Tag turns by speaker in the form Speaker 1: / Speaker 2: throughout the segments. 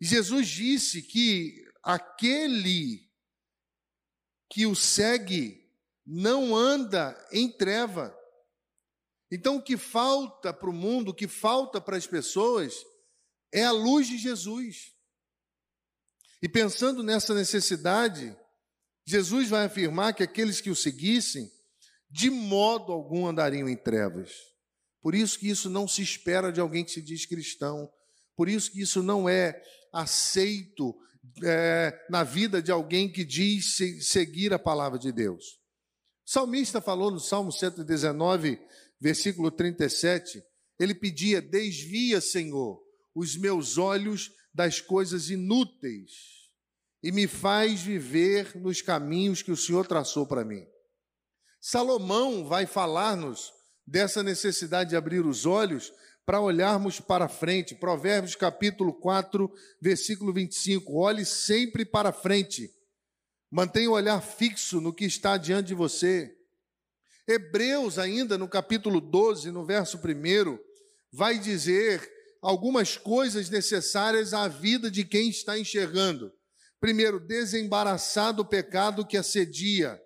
Speaker 1: Jesus disse que aquele que o segue não anda em treva. Então, o que falta para o mundo, o que falta para as pessoas, é a luz de Jesus. E pensando nessa necessidade, Jesus vai afirmar que aqueles que o seguissem, de modo algum andariam em trevas. Por isso que isso não se espera de alguém que se diz cristão. Por isso que isso não é aceito é, na vida de alguém que diz seguir a palavra de Deus. O salmista falou no Salmo 119, versículo 37, ele pedia: Desvia, Senhor, os meus olhos das coisas inúteis e me faz viver nos caminhos que o Senhor traçou para mim. Salomão vai falar-nos dessa necessidade de abrir os olhos para olharmos para frente. Provérbios capítulo 4, versículo 25. Olhe sempre para frente. Mantenha o olhar fixo no que está diante de você. Hebreus, ainda no capítulo 12, no verso 1, vai dizer algumas coisas necessárias à vida de quem está enxergando. Primeiro, desembaraçar do pecado que assedia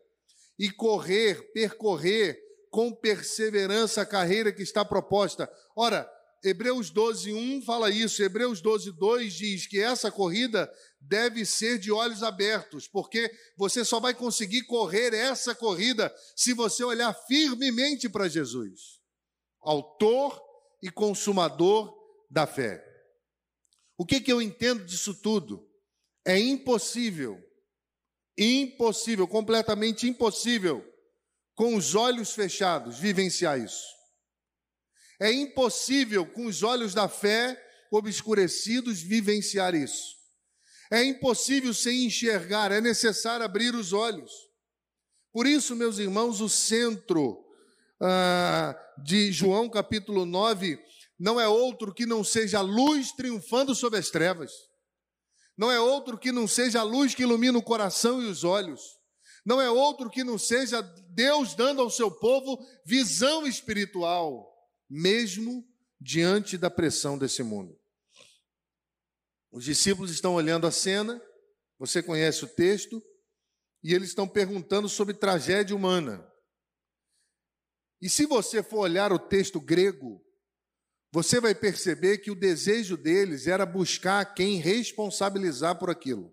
Speaker 1: e correr, percorrer com perseverança a carreira que está proposta. Ora, Hebreus 12, 1 fala isso, Hebreus 12, 2 diz que essa corrida deve ser de olhos abertos, porque você só vai conseguir correr essa corrida se você olhar firmemente para Jesus, autor e consumador da fé. O que, que eu entendo disso tudo? É impossível, impossível, completamente impossível com os olhos fechados, vivenciar isso. É impossível, com os olhos da fé obscurecidos, vivenciar isso. É impossível sem enxergar, é necessário abrir os olhos. Por isso, meus irmãos, o centro ah, de João capítulo 9 não é outro que não seja a luz triunfando sobre as trevas. Não é outro que não seja a luz que ilumina o coração e os olhos não é outro que não seja Deus dando ao seu povo visão espiritual, mesmo diante da pressão desse mundo. Os discípulos estão olhando a cena, você conhece o texto, e eles estão perguntando sobre tragédia humana. E se você for olhar o texto grego, você vai perceber que o desejo deles era buscar quem responsabilizar por aquilo.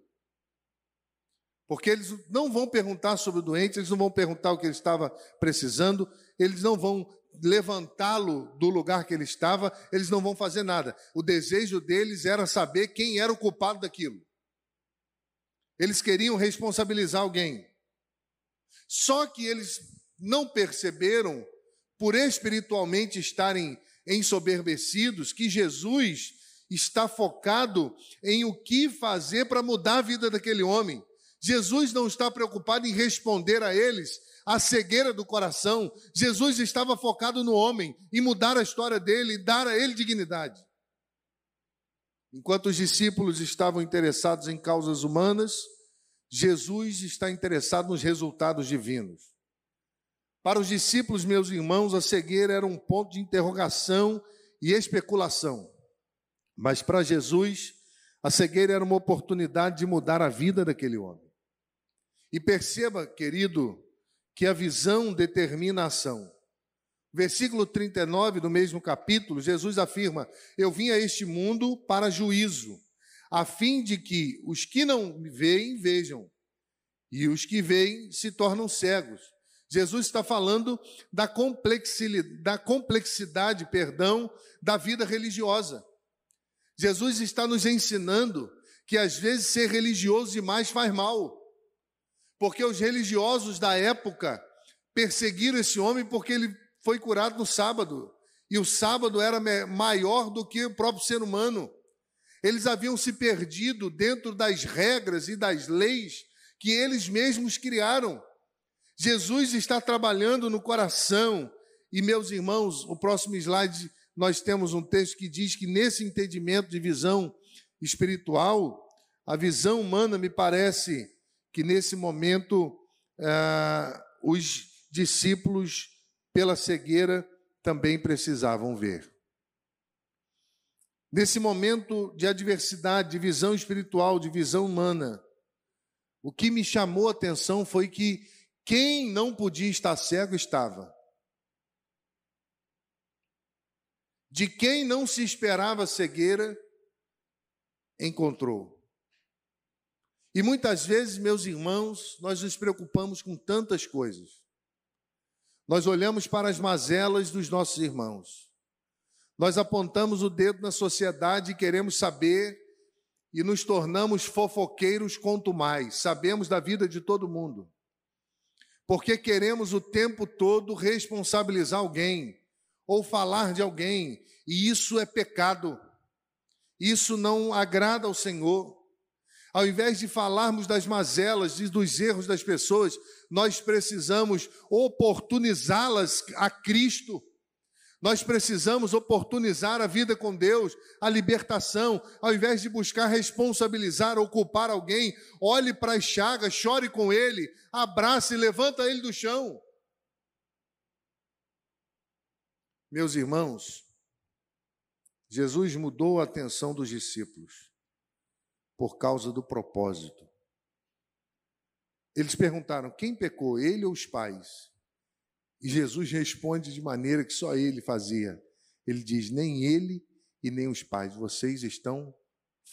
Speaker 1: Porque eles não vão perguntar sobre o doente, eles não vão perguntar o que ele estava precisando, eles não vão levantá-lo do lugar que ele estava, eles não vão fazer nada. O desejo deles era saber quem era o culpado daquilo. Eles queriam responsabilizar alguém. Só que eles não perceberam, por espiritualmente estarem ensoberbecidos, que Jesus está focado em o que fazer para mudar a vida daquele homem. Jesus não está preocupado em responder a eles a cegueira do coração. Jesus estava focado no homem, em mudar a história dele e dar a ele dignidade. Enquanto os discípulos estavam interessados em causas humanas, Jesus está interessado nos resultados divinos. Para os discípulos, meus irmãos, a cegueira era um ponto de interrogação e especulação. Mas para Jesus, a cegueira era uma oportunidade de mudar a vida daquele homem. E perceba, querido, que a visão determina a ação. Versículo 39 do mesmo capítulo, Jesus afirma: Eu vim a este mundo para juízo, a fim de que os que não veem vejam, e os que veem se tornam cegos. Jesus está falando da complexidade, da complexidade, perdão, da vida religiosa. Jesus está nos ensinando que às vezes ser religioso demais faz mal porque os religiosos da época perseguiram esse homem porque ele foi curado no sábado. E o sábado era maior do que o próprio ser humano. Eles haviam se perdido dentro das regras e das leis que eles mesmos criaram. Jesus está trabalhando no coração. E, meus irmãos, o próximo slide, nós temos um texto que diz que nesse entendimento de visão espiritual, a visão humana me parece que nesse momento ah, os discípulos, pela cegueira, também precisavam ver. Nesse momento de adversidade, de visão espiritual, de visão humana, o que me chamou a atenção foi que quem não podia estar cego estava. De quem não se esperava cegueira, encontrou. E muitas vezes, meus irmãos, nós nos preocupamos com tantas coisas. Nós olhamos para as mazelas dos nossos irmãos. Nós apontamos o dedo na sociedade e queremos saber e nos tornamos fofoqueiros quanto mais. Sabemos da vida de todo mundo. Porque queremos o tempo todo responsabilizar alguém ou falar de alguém, e isso é pecado. Isso não agrada ao Senhor. Ao invés de falarmos das mazelas e dos erros das pessoas, nós precisamos oportunizá-las a Cristo. Nós precisamos oportunizar a vida com Deus, a libertação, ao invés de buscar responsabilizar ou culpar alguém, olhe para as chagas, chore com ele, abrace e levanta ele do chão. Meus irmãos, Jesus mudou a atenção dos discípulos por causa do propósito. Eles perguntaram: quem pecou, ele ou os pais? E Jesus responde de maneira que só ele fazia. Ele diz: nem ele e nem os pais, vocês estão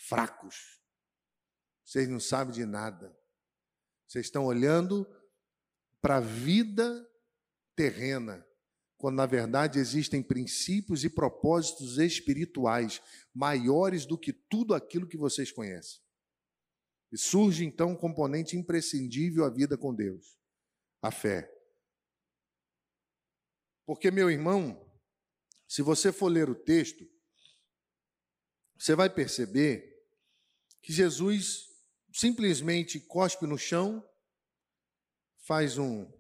Speaker 1: fracos. Vocês não sabem de nada. Vocês estão olhando para a vida terrena, quando na verdade existem princípios e propósitos espirituais maiores do que tudo aquilo que vocês conhecem. E surge então um componente imprescindível à vida com Deus: a fé. Porque, meu irmão, se você for ler o texto, você vai perceber que Jesus simplesmente cospe no chão, faz um,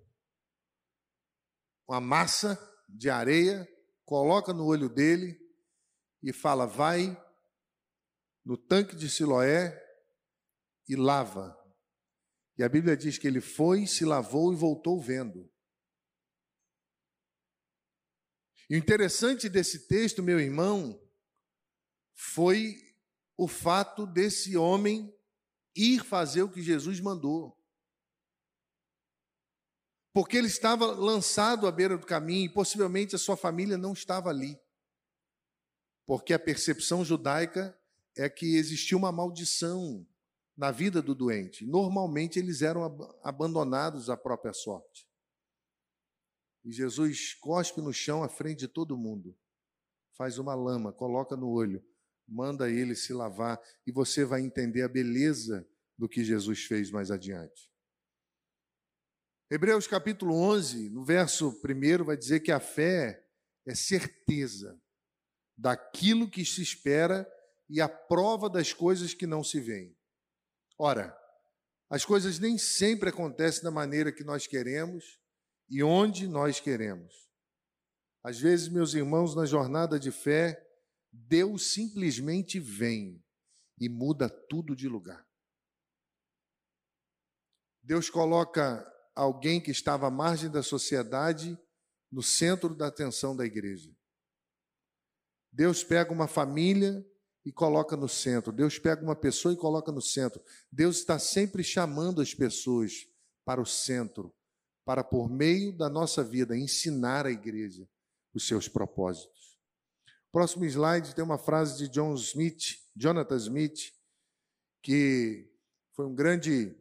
Speaker 1: uma massa de areia, coloca no olho dele e fala: vai no tanque de Siloé e lava. E a Bíblia diz que ele foi, se lavou e voltou vendo. E o interessante desse texto, meu irmão, foi o fato desse homem ir fazer o que Jesus mandou. Porque ele estava lançado à beira do caminho e possivelmente a sua família não estava ali. Porque a percepção judaica é que existia uma maldição na vida do doente. Normalmente eles eram abandonados à própria sorte. E Jesus cospe no chão à frente de todo mundo, faz uma lama, coloca no olho, manda ele se lavar, e você vai entender a beleza do que Jesus fez mais adiante. Hebreus capítulo 11, no verso 1, vai dizer que a fé é certeza daquilo que se espera e a prova das coisas que não se veem. Ora, as coisas nem sempre acontecem da maneira que nós queremos e onde nós queremos. Às vezes, meus irmãos, na jornada de fé, Deus simplesmente vem e muda tudo de lugar. Deus coloca alguém que estava à margem da sociedade no centro da atenção da igreja. Deus pega uma família e coloca no centro. Deus pega uma pessoa e coloca no centro. Deus está sempre chamando as pessoas para o centro, para, por meio da nossa vida, ensinar a igreja os seus propósitos. Próximo slide tem uma frase de John Smith, Jonathan Smith, que foi um grande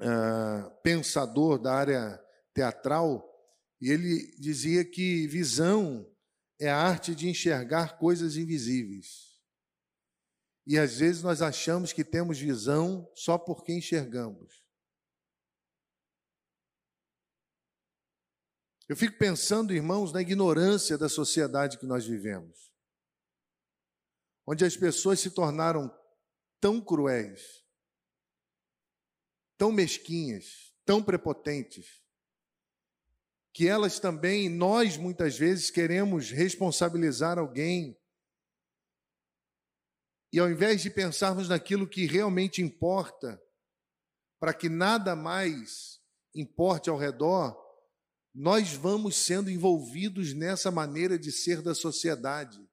Speaker 1: uh, pensador da área teatral, e ele dizia que visão é a arte de enxergar coisas invisíveis. E às vezes nós achamos que temos visão só porque enxergamos. Eu fico pensando, irmãos, na ignorância da sociedade que nós vivemos, onde as pessoas se tornaram tão cruéis, tão mesquinhas, tão prepotentes, que elas também, nós muitas vezes queremos responsabilizar alguém e ao invés de pensarmos naquilo que realmente importa, para que nada mais importe ao redor, nós vamos sendo envolvidos nessa maneira de ser da sociedade,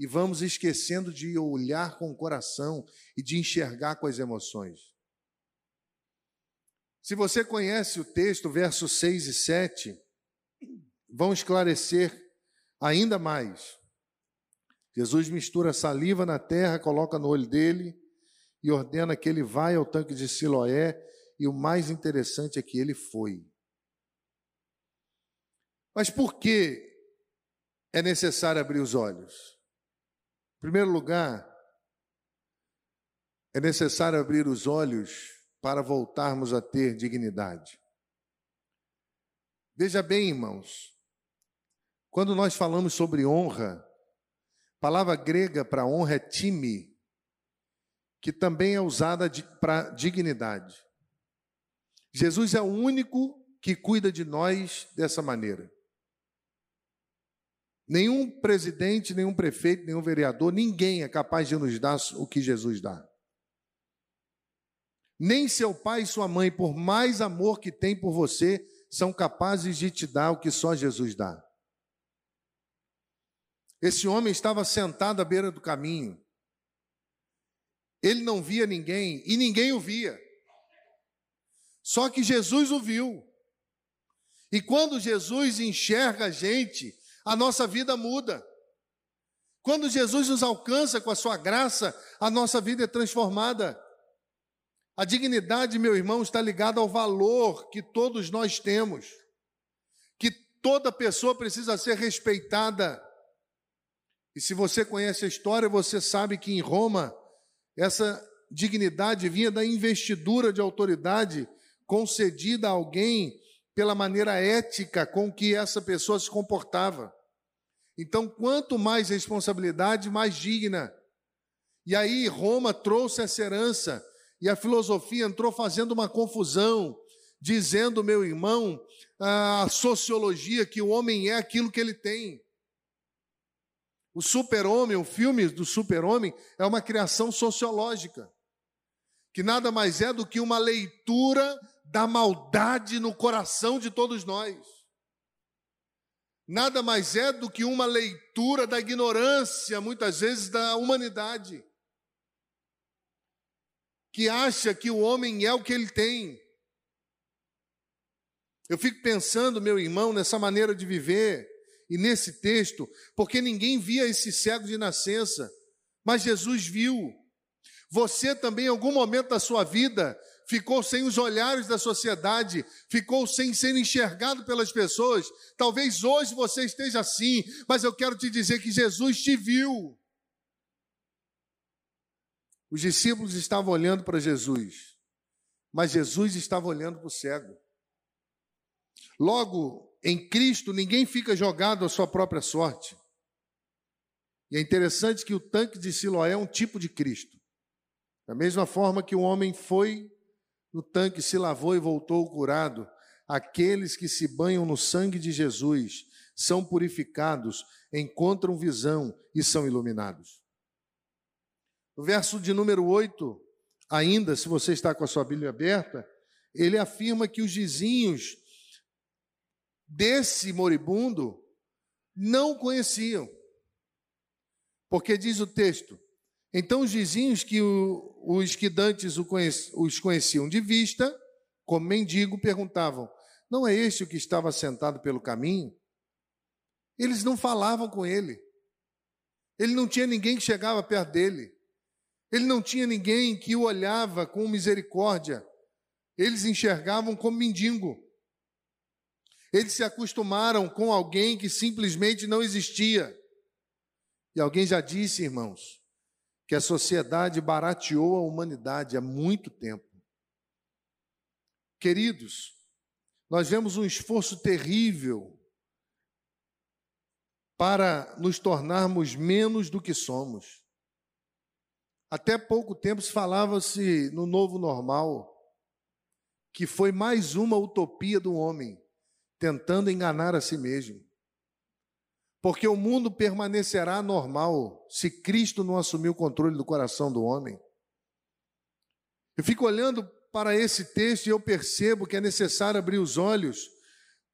Speaker 1: e vamos esquecendo de olhar com o coração e de enxergar com as emoções. Se você conhece o texto, versos 6 e 7, vão esclarecer ainda mais. Jesus mistura saliva na terra, coloca no olho dele e ordena que ele vá ao tanque de Siloé, e o mais interessante é que ele foi. Mas por que é necessário abrir os olhos? Em primeiro lugar, é necessário abrir os olhos para voltarmos a ter dignidade. Veja bem, irmãos, quando nós falamos sobre honra, palavra grega para honra é time, que também é usada para dignidade. Jesus é o único que cuida de nós dessa maneira. Nenhum presidente, nenhum prefeito, nenhum vereador, ninguém é capaz de nos dar o que Jesus dá. Nem seu pai e sua mãe, por mais amor que tem por você, são capazes de te dar o que só Jesus dá. Esse homem estava sentado à beira do caminho. Ele não via ninguém e ninguém o via. Só que Jesus o viu. E quando Jesus enxerga a gente, a nossa vida muda. Quando Jesus nos alcança com a sua graça, a nossa vida é transformada. A dignidade, meu irmão, está ligada ao valor que todos nós temos. Que toda pessoa precisa ser respeitada. E se você conhece a história, você sabe que em Roma, essa dignidade vinha da investidura de autoridade concedida a alguém pela maneira ética com que essa pessoa se comportava. Então, quanto mais responsabilidade, mais digna. E aí Roma trouxe essa herança e a filosofia entrou fazendo uma confusão, dizendo, meu irmão, a sociologia que o homem é aquilo que ele tem. O super-homem, o filme do super-homem, é uma criação sociológica, que nada mais é do que uma leitura da maldade no coração de todos nós. Nada mais é do que uma leitura da ignorância, muitas vezes, da humanidade, que acha que o homem é o que ele tem. Eu fico pensando, meu irmão, nessa maneira de viver e nesse texto, porque ninguém via esse cego de nascença, mas Jesus viu. Você também, em algum momento da sua vida, ficou sem os olhares da sociedade, ficou sem ser enxergado pelas pessoas. Talvez hoje você esteja assim, mas eu quero te dizer que Jesus te viu. Os discípulos estavam olhando para Jesus, mas Jesus estava olhando para o cego. Logo, em Cristo, ninguém fica jogado à sua própria sorte. E é interessante que o tanque de Siloé é um tipo de Cristo. Da mesma forma que o homem foi no tanque, se lavou e voltou curado, aqueles que se banham no sangue de Jesus são purificados, encontram visão e são iluminados. No verso de número 8, ainda, se você está com a sua Bíblia aberta, ele afirma que os vizinhos desse moribundo não conheciam. Porque diz o texto: então os vizinhos que o, os que dantes os conheciam de vista, como mendigo, perguntavam: Não é este o que estava sentado pelo caminho? Eles não falavam com ele. Ele não tinha ninguém que chegava perto dele. Ele não tinha ninguém que o olhava com misericórdia. Eles enxergavam como mendigo. Eles se acostumaram com alguém que simplesmente não existia. E alguém já disse, irmãos, que a sociedade barateou a humanidade há muito tempo. Queridos, nós vemos um esforço terrível para nos tornarmos menos do que somos. Até pouco tempo se falava-se no novo normal, que foi mais uma utopia do homem, tentando enganar a si mesmo. Porque o mundo permanecerá normal se Cristo não assumir o controle do coração do homem. Eu fico olhando para esse texto e eu percebo que é necessário abrir os olhos,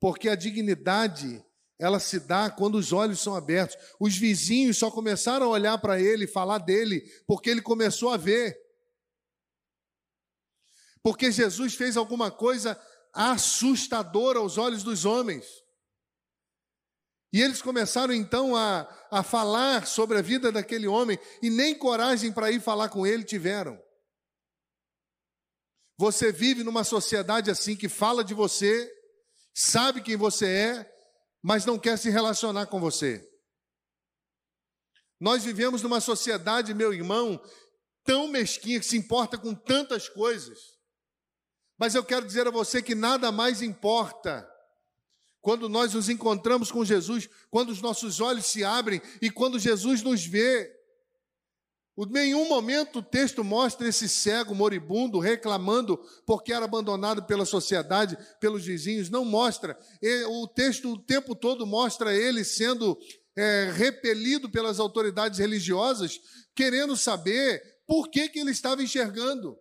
Speaker 1: porque a dignidade ela se dá quando os olhos são abertos. Os vizinhos só começaram a olhar para ele, falar dele, porque ele começou a ver. Porque Jesus fez alguma coisa assustadora aos olhos dos homens. E eles começaram então a, a falar sobre a vida daquele homem, e nem coragem para ir falar com ele tiveram. Você vive numa sociedade assim que fala de você, sabe quem você é, mas não quer se relacionar com você. Nós vivemos numa sociedade, meu irmão, tão mesquinha que se importa com tantas coisas. Mas eu quero dizer a você que nada mais importa quando nós nos encontramos com Jesus, quando os nossos olhos se abrem e quando Jesus nos vê. Em nenhum momento o texto mostra esse cego moribundo reclamando porque era abandonado pela sociedade, pelos vizinhos. Não mostra. O texto o tempo todo mostra ele sendo é, repelido pelas autoridades religiosas, querendo saber por que, que ele estava enxergando.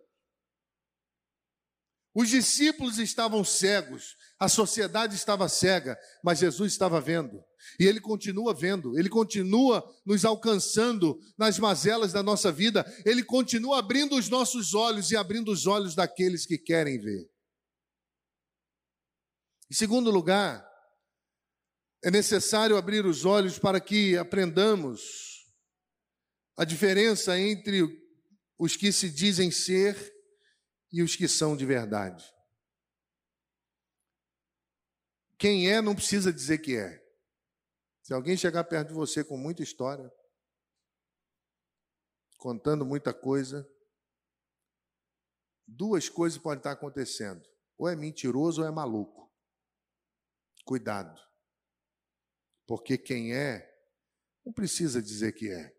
Speaker 1: Os discípulos estavam cegos, a sociedade estava cega, mas Jesus estava vendo. E Ele continua vendo, Ele continua nos alcançando nas mazelas da nossa vida, Ele continua abrindo os nossos olhos e abrindo os olhos daqueles que querem ver. Em segundo lugar, é necessário abrir os olhos para que aprendamos a diferença entre os que se dizem ser e os que são de verdade. Quem é não precisa dizer que é. Se alguém chegar perto de você com muita história, contando muita coisa, duas coisas podem estar acontecendo: ou é mentiroso ou é maluco. Cuidado. Porque quem é, não precisa dizer que é.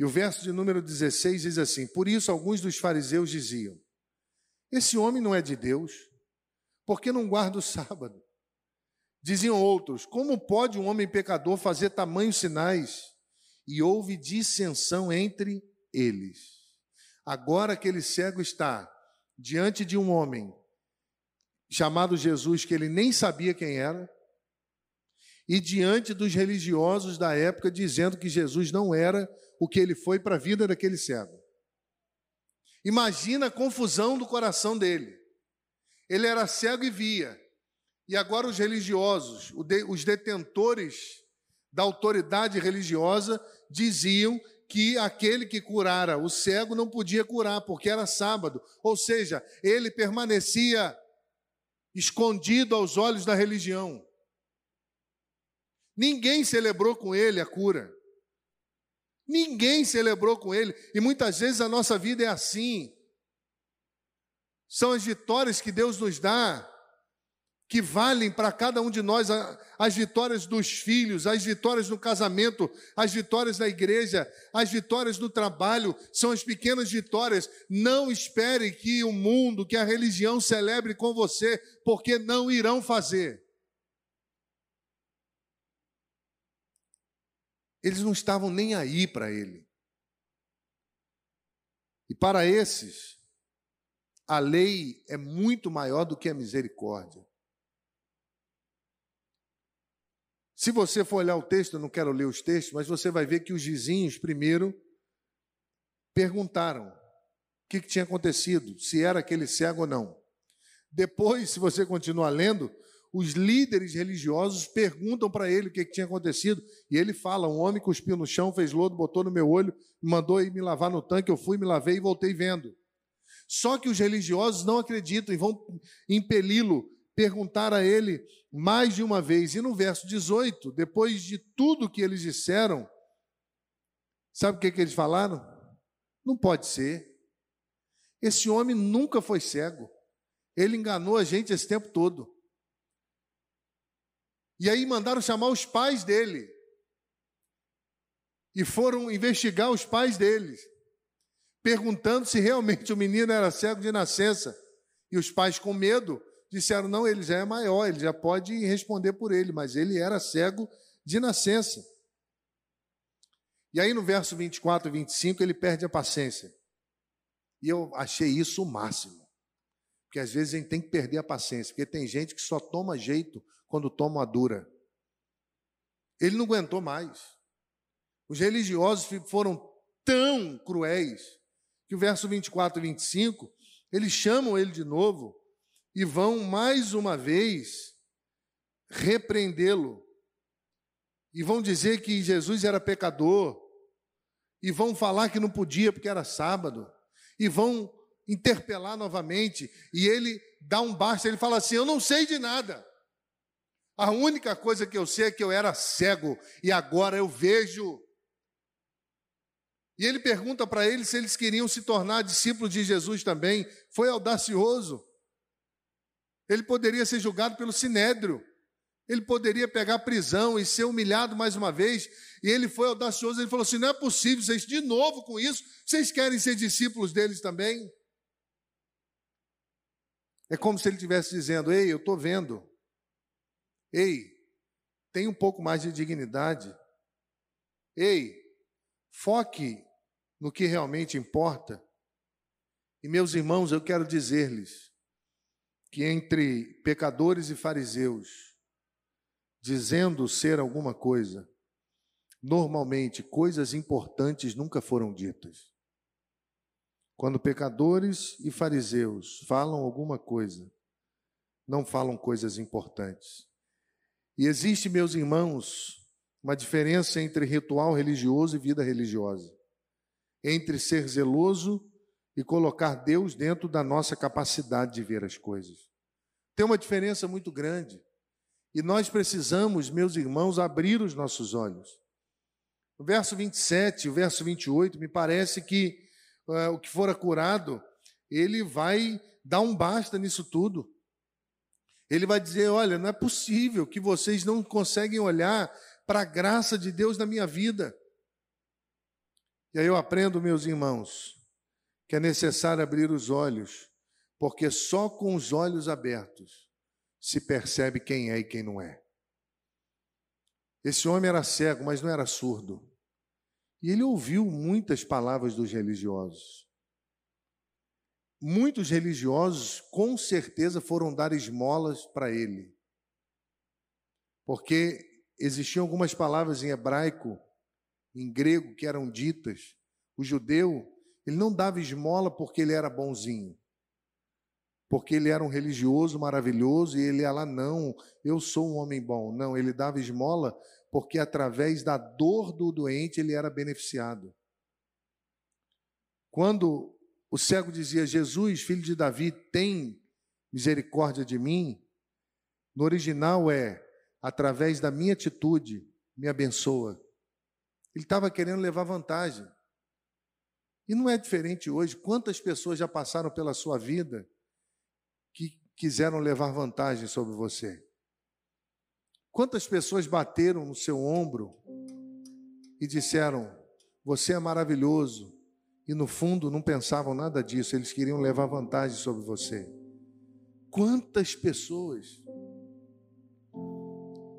Speaker 1: E o verso de número 16 diz assim: Por isso alguns dos fariseus diziam: Esse homem não é de Deus, porque não guarda o sábado. Diziam outros: Como pode um homem pecador fazer tamanhos sinais? E houve dissensão entre eles. Agora aquele cego está diante de um homem chamado Jesus, que ele nem sabia quem era, e diante dos religiosos da época, dizendo que Jesus não era o que ele foi para a vida daquele cego. Imagina a confusão do coração dele. Ele era cego e via. E agora os religiosos, os detentores da autoridade religiosa, diziam que aquele que curara o cego não podia curar, porque era sábado. Ou seja, ele permanecia escondido aos olhos da religião. Ninguém celebrou com ele a cura. Ninguém celebrou com ele. E muitas vezes a nossa vida é assim. São as vitórias que Deus nos dá que valem para cada um de nós as vitórias dos filhos, as vitórias no casamento, as vitórias na igreja, as vitórias no trabalho, são as pequenas vitórias. Não espere que o mundo, que a religião celebre com você, porque não irão fazer. Eles não estavam nem aí para ele. E para esses, a lei é muito maior do que a misericórdia. Se você for olhar o texto, eu não quero ler os textos, mas você vai ver que os vizinhos primeiro perguntaram o que, que tinha acontecido, se era aquele cego ou não. Depois, se você continuar lendo, os líderes religiosos perguntam para ele o que, que, tinha acontecido, e ele fala: um homem cuspiu no chão, fez lodo, botou no meu olho, mandou ir me lavar no tanque, eu fui, me lavei e voltei vendo. Só que os religiosos não acreditam e vão impeli-lo perguntar a ele mais de uma vez. E no verso 18, depois de tudo que eles disseram, sabe o que, que eles falaram? Não pode ser. Esse homem nunca foi cego. Ele enganou a gente esse tempo todo. E aí mandaram chamar os pais dele. E foram investigar os pais deles, perguntando se realmente o menino era cego de nascença. E os pais, com medo, disseram: não, ele já é maior, ele já pode responder por ele, mas ele era cego de nascença. E aí no verso 24 e 25 ele perde a paciência. E eu achei isso o máximo. Porque às vezes a gente tem que perder a paciência, porque tem gente que só toma jeito quando toma a dura. Ele não aguentou mais. Os religiosos foram tão cruéis que o verso 24 e 25, eles chamam ele de novo e vão mais uma vez repreendê-lo. E vão dizer que Jesus era pecador. E vão falar que não podia porque era sábado. E vão interpelar novamente. E ele dá um basta, ele fala assim: Eu não sei de nada. A única coisa que eu sei é que eu era cego e agora eu vejo. E ele pergunta para eles se eles queriam se tornar discípulos de Jesus também. Foi audacioso. Ele poderia ser julgado pelo sinédrio. Ele poderia pegar prisão e ser humilhado mais uma vez. E ele foi audacioso. Ele falou assim: não é possível, vocês de novo com isso, vocês querem ser discípulos deles também? É como se ele estivesse dizendo: Ei, eu estou vendo. Ei, tem um pouco mais de dignidade. Ei, foque no que realmente importa. E meus irmãos, eu quero dizer-lhes que entre pecadores e fariseus, dizendo ser alguma coisa, normalmente coisas importantes nunca foram ditas. Quando pecadores e fariseus falam alguma coisa, não falam coisas importantes. E existe, meus irmãos, uma diferença entre ritual religioso e vida religiosa. Entre ser zeloso e colocar Deus dentro da nossa capacidade de ver as coisas. Tem uma diferença muito grande. E nós precisamos, meus irmãos, abrir os nossos olhos. O verso 27, o verso 28, me parece que uh, o que fora curado, ele vai dar um basta nisso tudo. Ele vai dizer: olha, não é possível que vocês não conseguem olhar para a graça de Deus na minha vida. E aí eu aprendo, meus irmãos, que é necessário abrir os olhos, porque só com os olhos abertos se percebe quem é e quem não é. Esse homem era cego, mas não era surdo. E ele ouviu muitas palavras dos religiosos. Muitos religiosos, com certeza, foram dar esmolas para ele. Porque existiam algumas palavras em hebraico, em grego, que eram ditas. O judeu, ele não dava esmola porque ele era bonzinho. Porque ele era um religioso maravilhoso e ele ia lá, não, eu sou um homem bom. Não, ele dava esmola porque através da dor do doente ele era beneficiado. Quando o cego dizia: Jesus, filho de Davi, tem misericórdia de mim, no original é: através da minha atitude, me abençoa. Ele estava querendo levar vantagem. E não é diferente hoje. Quantas pessoas já passaram pela sua vida que quiseram levar vantagem sobre você? Quantas pessoas bateram no seu ombro e disseram: Você é maravilhoso, e no fundo não pensavam nada disso, eles queriam levar vantagem sobre você. Quantas pessoas?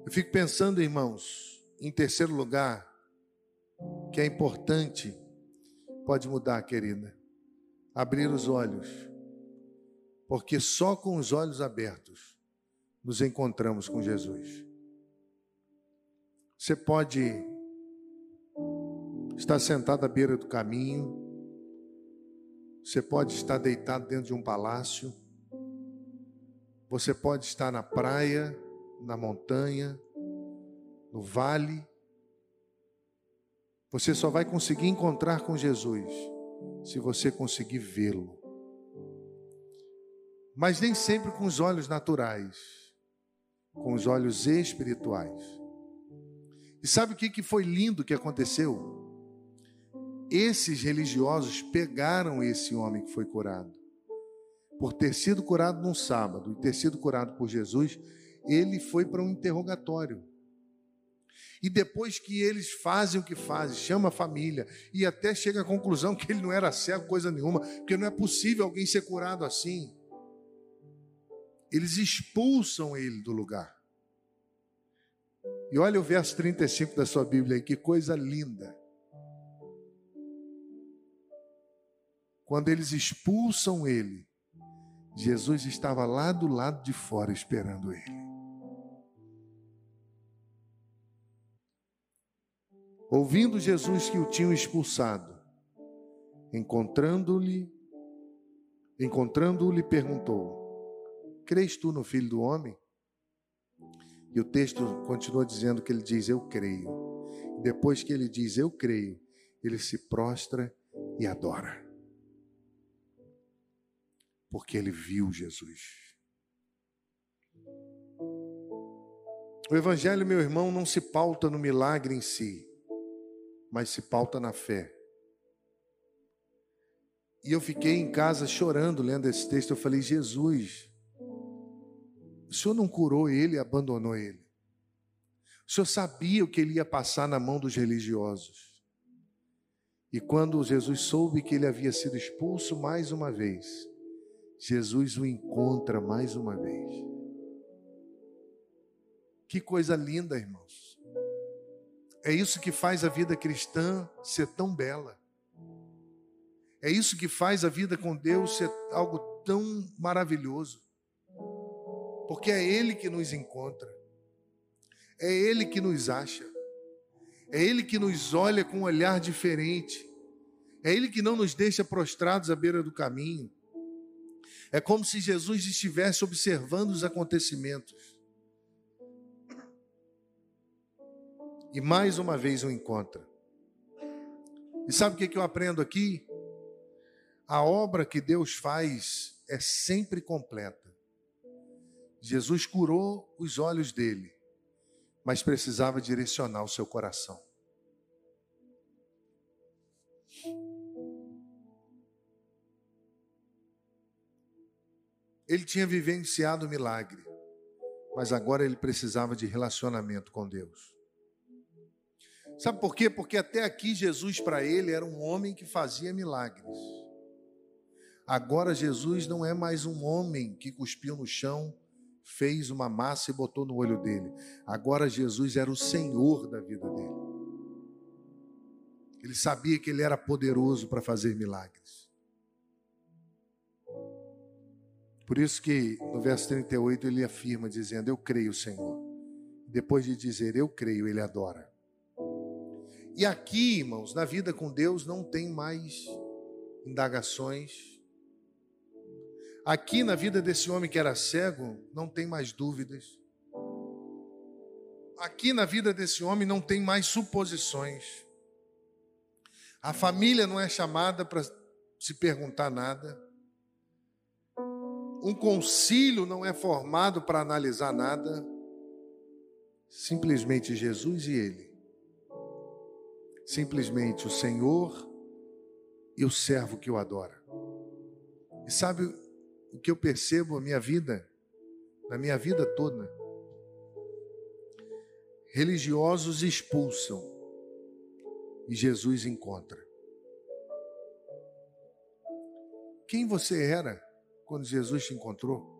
Speaker 1: Eu fico pensando, irmãos, em terceiro lugar, que é importante, pode mudar, querida, abrir os olhos, porque só com os olhos abertos nos encontramos com Jesus. Você pode estar sentado à beira do caminho, você pode estar deitado dentro de um palácio, você pode estar na praia, na montanha, no vale. Você só vai conseguir encontrar com Jesus se você conseguir vê-lo. Mas nem sempre com os olhos naturais, com os olhos espirituais. E sabe o que, que foi lindo que aconteceu? Esses religiosos pegaram esse homem que foi curado. Por ter sido curado num sábado e ter sido curado por Jesus, ele foi para um interrogatório. E depois que eles fazem o que fazem, chama a família e até chega à conclusão que ele não era cego, coisa nenhuma, porque não é possível alguém ser curado assim. Eles expulsam ele do lugar. E olha o verso 35 da sua Bíblia aí, que coisa linda. Quando eles expulsam ele, Jesus estava lá do lado de fora esperando ele. Ouvindo Jesus que o tinham expulsado, encontrando-lhe, encontrando-o, lhe perguntou: Crês tu no Filho do Homem? E o texto continua dizendo que ele diz: Eu creio. Depois que ele diz: Eu creio, ele se prostra e adora. Porque ele viu Jesus. O Evangelho, meu irmão, não se pauta no milagre em si, mas se pauta na fé. E eu fiquei em casa chorando lendo esse texto. Eu falei: Jesus, o Senhor não curou ele abandonou ele. O Senhor sabia o que ele ia passar na mão dos religiosos. E quando Jesus soube que ele havia sido expulso mais uma vez, Jesus o encontra mais uma vez. Que coisa linda, irmãos. É isso que faz a vida cristã ser tão bela. É isso que faz a vida com Deus ser algo tão maravilhoso. Porque é Ele que nos encontra, é Ele que nos acha, é Ele que nos olha com um olhar diferente, é Ele que não nos deixa prostrados à beira do caminho. É como se Jesus estivesse observando os acontecimentos e mais uma vez o encontra. E sabe o que eu aprendo aqui? A obra que Deus faz é sempre completa. Jesus curou os olhos dele, mas precisava direcionar o seu coração. Ele tinha vivenciado o milagre, mas agora ele precisava de relacionamento com Deus. Sabe por quê? Porque até aqui Jesus para ele era um homem que fazia milagres. Agora Jesus não é mais um homem que cuspiu no chão, fez uma massa e botou no olho dele. Agora Jesus era o Senhor da vida dele. Ele sabia que ele era poderoso para fazer milagres. Por isso que no verso 38 ele afirma dizendo: "Eu creio, Senhor". Depois de dizer "Eu creio", ele adora. E aqui, irmãos, na vida com Deus não tem mais indagações. Aqui na vida desse homem que era cego, não tem mais dúvidas. Aqui na vida desse homem não tem mais suposições. A família não é chamada para se perguntar nada. Um concílio não é formado para analisar nada. Simplesmente Jesus e ele simplesmente o Senhor e o servo que o adora. E sabe o que eu percebo na minha vida, na minha vida toda? Religiosos expulsam e Jesus encontra. Quem você era quando Jesus te encontrou?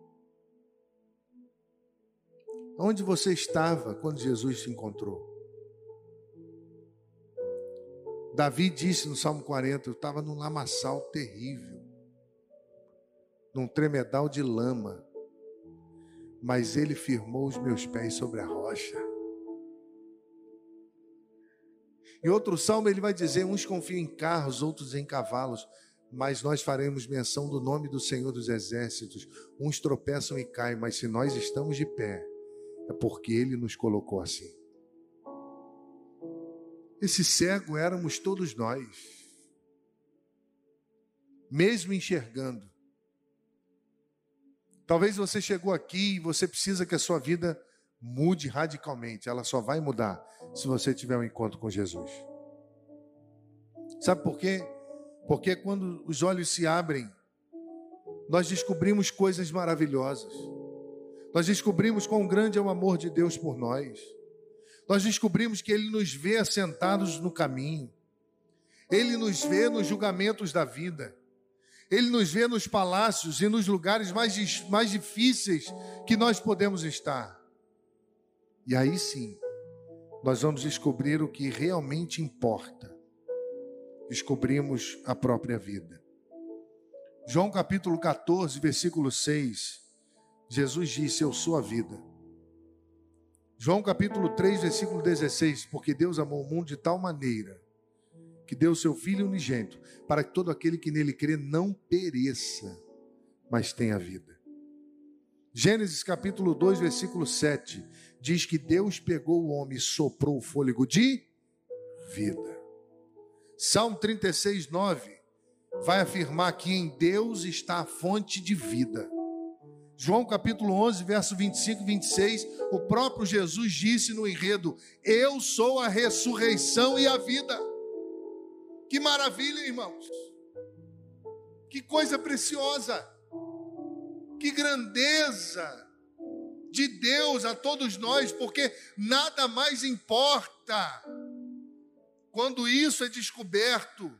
Speaker 1: Onde você estava quando Jesus te encontrou? Davi disse no Salmo 40: Eu estava num lamaçal terrível, num tremedal de lama, mas ele firmou os meus pés sobre a rocha. Em outro salmo ele vai dizer: Uns confiam em carros, outros em cavalos, mas nós faremos menção do nome do Senhor dos Exércitos. Uns tropeçam e caem, mas se nós estamos de pé, é porque ele nos colocou assim. Esse cego éramos todos nós, mesmo enxergando. Talvez você chegou aqui e você precisa que a sua vida mude radicalmente. Ela só vai mudar se você tiver um encontro com Jesus. Sabe por quê? Porque quando os olhos se abrem, nós descobrimos coisas maravilhosas. Nós descobrimos quão grande é o amor de Deus por nós nós descobrimos que Ele nos vê assentados no caminho, Ele nos vê nos julgamentos da vida, Ele nos vê nos palácios e nos lugares mais, mais difíceis que nós podemos estar. E aí sim, nós vamos descobrir o que realmente importa. Descobrimos a própria vida. João capítulo 14, versículo 6, Jesus disse: Eu sou a vida. João capítulo 3, versículo 16: Porque Deus amou o mundo de tal maneira que deu seu Filho unigênito, para que todo aquele que nele crê não pereça, mas tenha vida. Gênesis capítulo 2, versículo 7 diz que Deus pegou o homem e soprou o fôlego de vida. Salmo 36, 9 vai afirmar que em Deus está a fonte de vida. João capítulo 11, verso 25 e 26, o próprio Jesus disse no enredo: Eu sou a ressurreição e a vida. Que maravilha, irmãos! Que coisa preciosa! Que grandeza de Deus a todos nós, porque nada mais importa quando isso é descoberto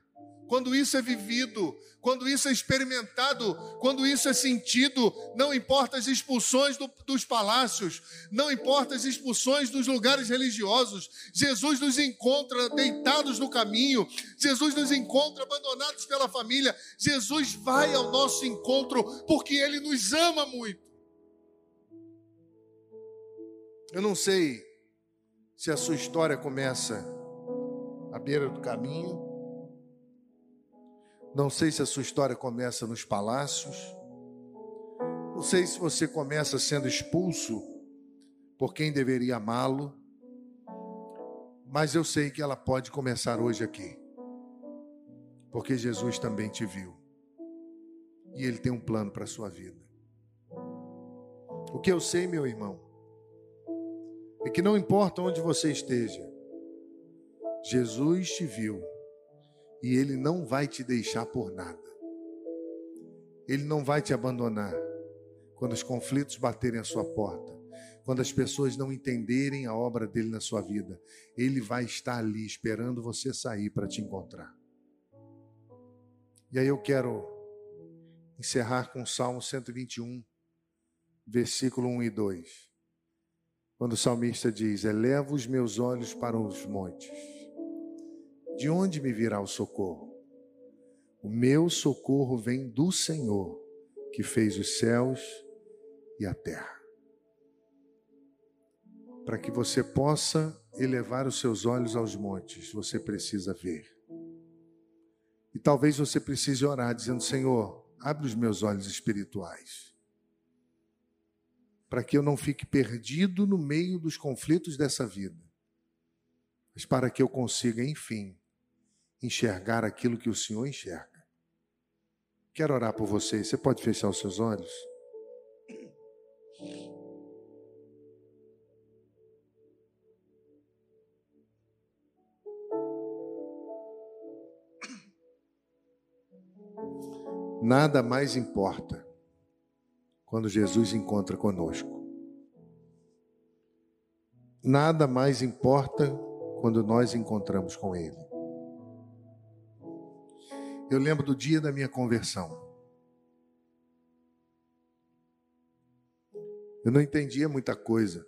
Speaker 1: quando isso é vivido, quando isso é experimentado, quando isso é sentido, não importa as expulsões do, dos palácios, não importa as expulsões dos lugares religiosos, Jesus nos encontra deitados no caminho, Jesus nos encontra abandonados pela família, Jesus vai ao nosso encontro porque Ele nos ama muito. Eu não sei se a sua história começa à beira do caminho, não sei se a sua história começa nos palácios. Não sei se você começa sendo expulso por quem deveria amá-lo. Mas eu sei que ela pode começar hoje aqui. Porque Jesus também te viu. E ele tem um plano para a sua vida. O que eu sei, meu irmão, é que não importa onde você esteja, Jesus te viu e Ele não vai te deixar por nada. Ele não vai te abandonar quando os conflitos baterem a sua porta, quando as pessoas não entenderem a obra dele na sua vida. Ele vai estar ali esperando você sair para te encontrar. E aí eu quero encerrar com o Salmo 121, versículo 1 e 2. Quando o salmista diz: Eleva os meus olhos para os montes de onde me virá o socorro? O meu socorro vem do Senhor, que fez os céus e a terra. Para que você possa elevar os seus olhos aos montes, você precisa ver. E talvez você precise orar, dizendo: Senhor, abre os meus olhos espirituais, para que eu não fique perdido no meio dos conflitos dessa vida, mas para que eu consiga, enfim, enxergar aquilo que o Senhor enxerga. Quero orar por você. Você pode fechar os seus olhos? Nada mais importa quando Jesus encontra conosco. Nada mais importa quando nós encontramos com Ele. Eu lembro do dia da minha conversão. Eu não entendia muita coisa,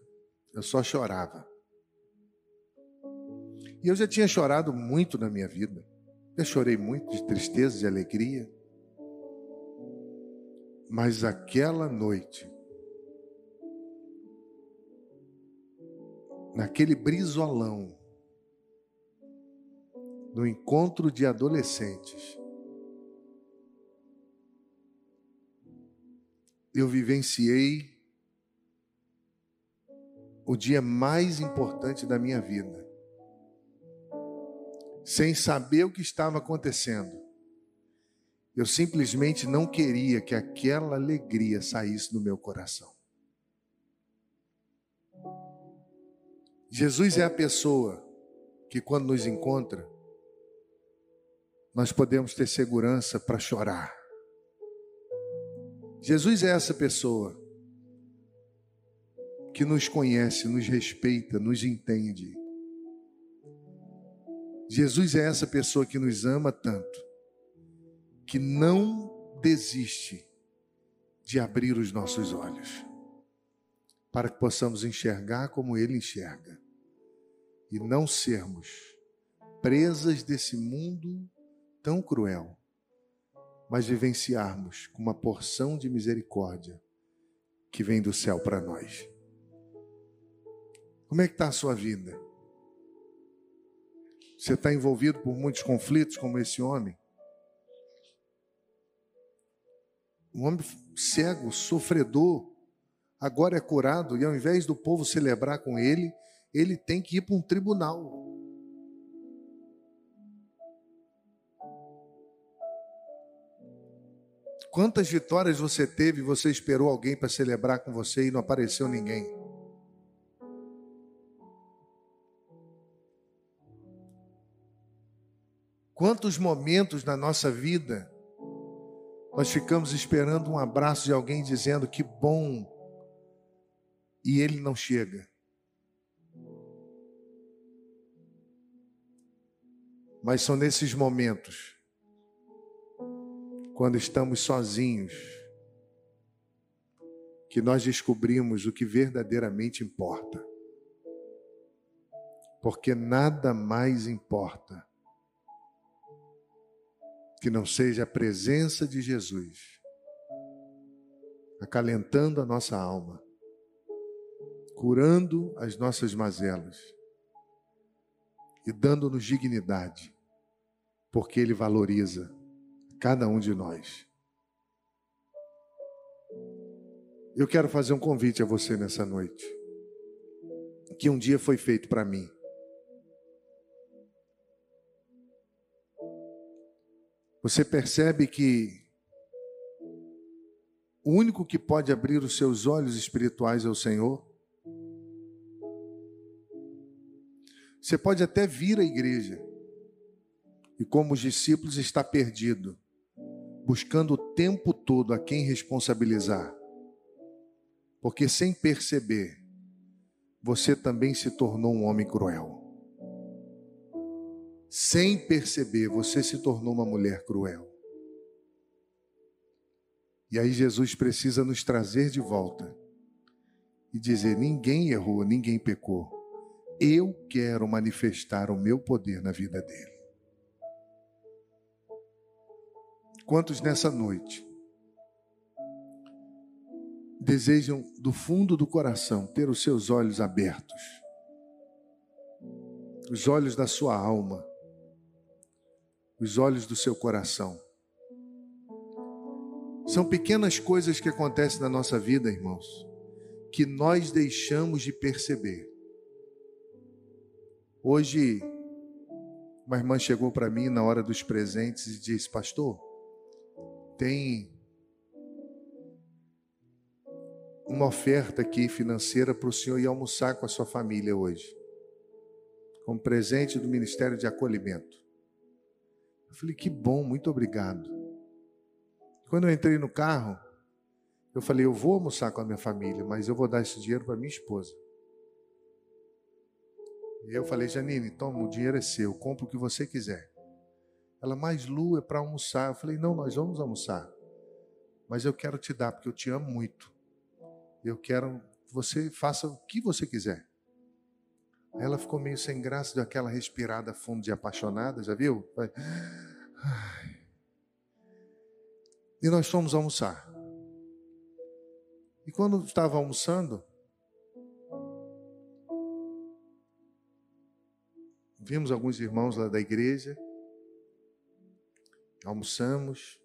Speaker 1: eu só chorava. E eu já tinha chorado muito na minha vida. Eu chorei muito de tristeza, de alegria. Mas aquela noite, naquele brisolão, no encontro de adolescentes, eu vivenciei o dia mais importante da minha vida, sem saber o que estava acontecendo. Eu simplesmente não queria que aquela alegria saísse do meu coração. Jesus é a pessoa que, quando nos encontra, nós podemos ter segurança para chorar Jesus é essa pessoa que nos conhece, nos respeita, nos entende. Jesus é essa pessoa que nos ama tanto, que não desiste de abrir os nossos olhos, para que possamos enxergar como Ele enxerga e não sermos presas desse mundo tão cruel mas vivenciarmos com uma porção de misericórdia que vem do céu para nós. Como é que está a sua vida? Você está envolvido por muitos conflitos como esse homem? Um homem cego, sofredor, agora é curado e ao invés do povo celebrar com ele, ele tem que ir para um tribunal. Quantas vitórias você teve e você esperou alguém para celebrar com você e não apareceu ninguém? Quantos momentos na nossa vida nós ficamos esperando um abraço de alguém dizendo que bom e ele não chega? Mas são nesses momentos quando estamos sozinhos, que nós descobrimos o que verdadeiramente importa. Porque nada mais importa que não seja a presença de Jesus acalentando a nossa alma, curando as nossas mazelas e dando-nos dignidade, porque Ele valoriza cada um de nós. Eu quero fazer um convite a você nessa noite, que um dia foi feito para mim. Você percebe que o único que pode abrir os seus olhos espirituais é o Senhor? Você pode até vir à igreja e, como os discípulos, está perdido buscando o tempo todo a quem responsabilizar. Porque sem perceber, você também se tornou um homem cruel. Sem perceber, você se tornou uma mulher cruel. E aí Jesus precisa nos trazer de volta e dizer: ninguém errou, ninguém pecou. Eu quero manifestar o meu poder na vida dele. Quantos nessa noite desejam do fundo do coração ter os seus olhos abertos, os olhos da sua alma, os olhos do seu coração? São pequenas coisas que acontecem na nossa vida, irmãos, que nós deixamos de perceber. Hoje, uma irmã chegou para mim na hora dos presentes e disse: Pastor, tem uma oferta aqui financeira para o senhor ir almoçar com a sua família hoje, como presente do Ministério de Acolhimento. Eu falei, que bom, muito obrigado. Quando eu entrei no carro, eu falei, eu vou almoçar com a minha família, mas eu vou dar esse dinheiro para minha esposa. E eu falei, Janine, toma, o dinheiro é seu, compra o que você quiser. Ela, mais Lu, é para almoçar. Eu falei, não, nós vamos almoçar. Mas eu quero te dar, porque eu te amo muito. Eu quero que você faça o que você quiser. Aí ela ficou meio sem graça, deu aquela respirada fundo de apaixonada, já viu? E nós fomos almoçar. E quando estava almoçando, vimos alguns irmãos lá da igreja almoçamos.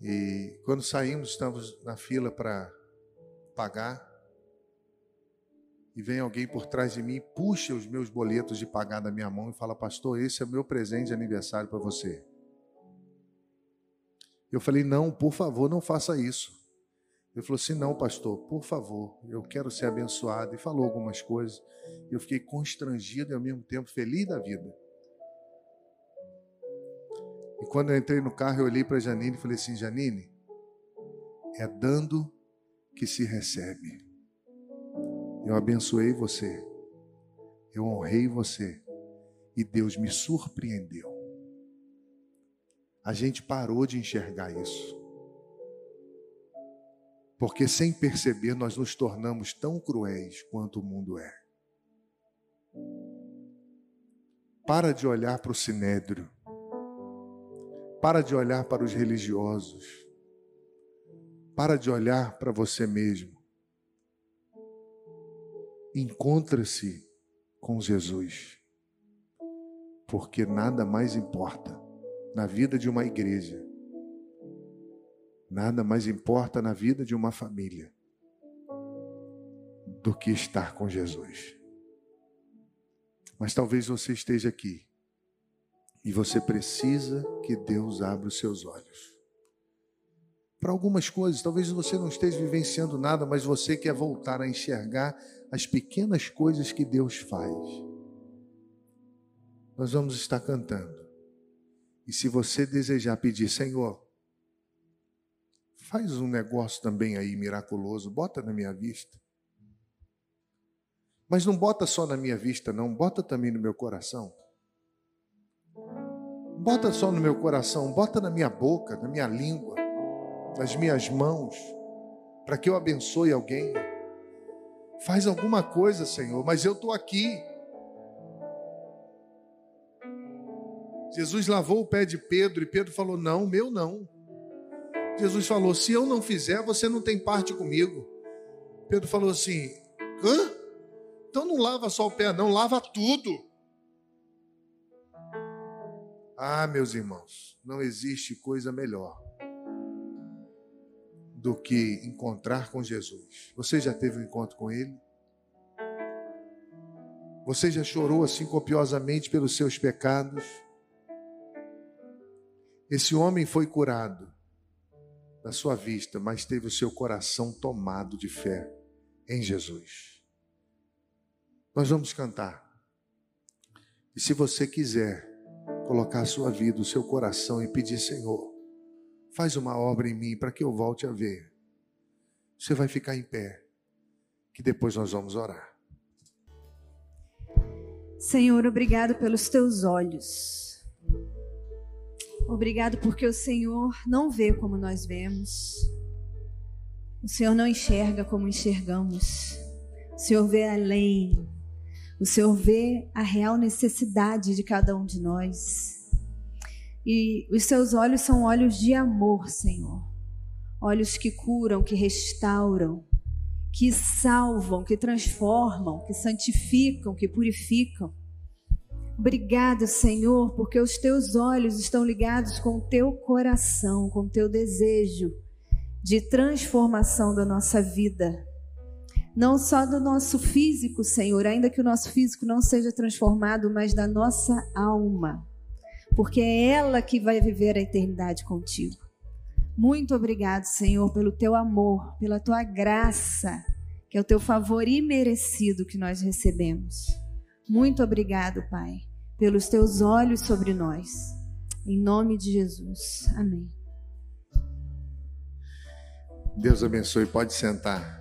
Speaker 1: E quando saímos, estamos na fila para pagar. E vem alguém por trás de mim, puxa os meus boletos de pagar da minha mão e fala: Pastor, esse é o meu presente de aniversário para você. Eu falei: Não, por favor, não faça isso. Ele falou assim: Não, pastor, por favor, eu quero ser abençoado. E falou algumas coisas. Eu fiquei constrangido e ao mesmo tempo feliz da vida. E quando eu entrei no carro, eu olhei para Janine e falei assim: Janine, é dando que se recebe. Eu abençoei você, eu honrei você e Deus me surpreendeu. A gente parou de enxergar isso. Porque sem perceber nós nos tornamos tão cruéis quanto o mundo é. Para de olhar para o sinédrio para de olhar para os religiosos. Para de olhar para você mesmo. Encontre-se com Jesus, porque nada mais importa na vida de uma igreja, nada mais importa na vida de uma família do que estar com Jesus. Mas talvez você esteja aqui e você precisa que Deus abra os seus olhos. Para algumas coisas, talvez você não esteja vivenciando nada, mas você quer voltar a enxergar as pequenas coisas que Deus faz. Nós vamos estar cantando. E se você desejar pedir, Senhor, faz um negócio também aí miraculoso, bota na minha vista. Mas não bota só na minha vista, não, bota também no meu coração. Bota só no meu coração, bota na minha boca, na minha língua, nas minhas mãos, para que eu abençoe alguém. Faz alguma coisa, Senhor, mas eu estou aqui. Jesus lavou o pé de Pedro e Pedro falou: Não, meu não. Jesus falou: Se eu não fizer, você não tem parte comigo. Pedro falou assim: Hã? Então não lava só o pé, não, lava tudo. Ah, meus irmãos, não existe coisa melhor do que encontrar com Jesus. Você já teve um encontro com Ele? Você já chorou assim copiosamente pelos seus pecados? Esse homem foi curado da sua vista, mas teve o seu coração tomado de fé em Jesus. Nós vamos cantar. E se você quiser colocar a sua vida, o seu coração e pedir, Senhor, faz uma obra em mim para que eu volte a ver. Você vai ficar em pé, que depois nós vamos orar.
Speaker 2: Senhor, obrigado pelos teus olhos. Obrigado porque o Senhor não vê como nós vemos. O Senhor não enxerga como enxergamos. O Senhor vê além. O Senhor vê a real necessidade de cada um de nós. E os seus olhos são olhos de amor, Senhor. Olhos que curam, que restauram, que salvam, que transformam, que santificam, que purificam. Obrigado, Senhor, porque os teus olhos estão ligados com o teu coração, com o teu desejo de transformação da nossa vida não só do nosso físico, Senhor, ainda que o nosso físico não seja transformado, mas da nossa alma, porque é ela que vai viver a eternidade contigo. Muito obrigado, Senhor, pelo teu amor, pela tua graça, que é o teu favor imerecido que nós recebemos. Muito obrigado, Pai, pelos teus olhos sobre nós. Em nome de Jesus. Amém.
Speaker 1: Deus abençoe. Pode sentar.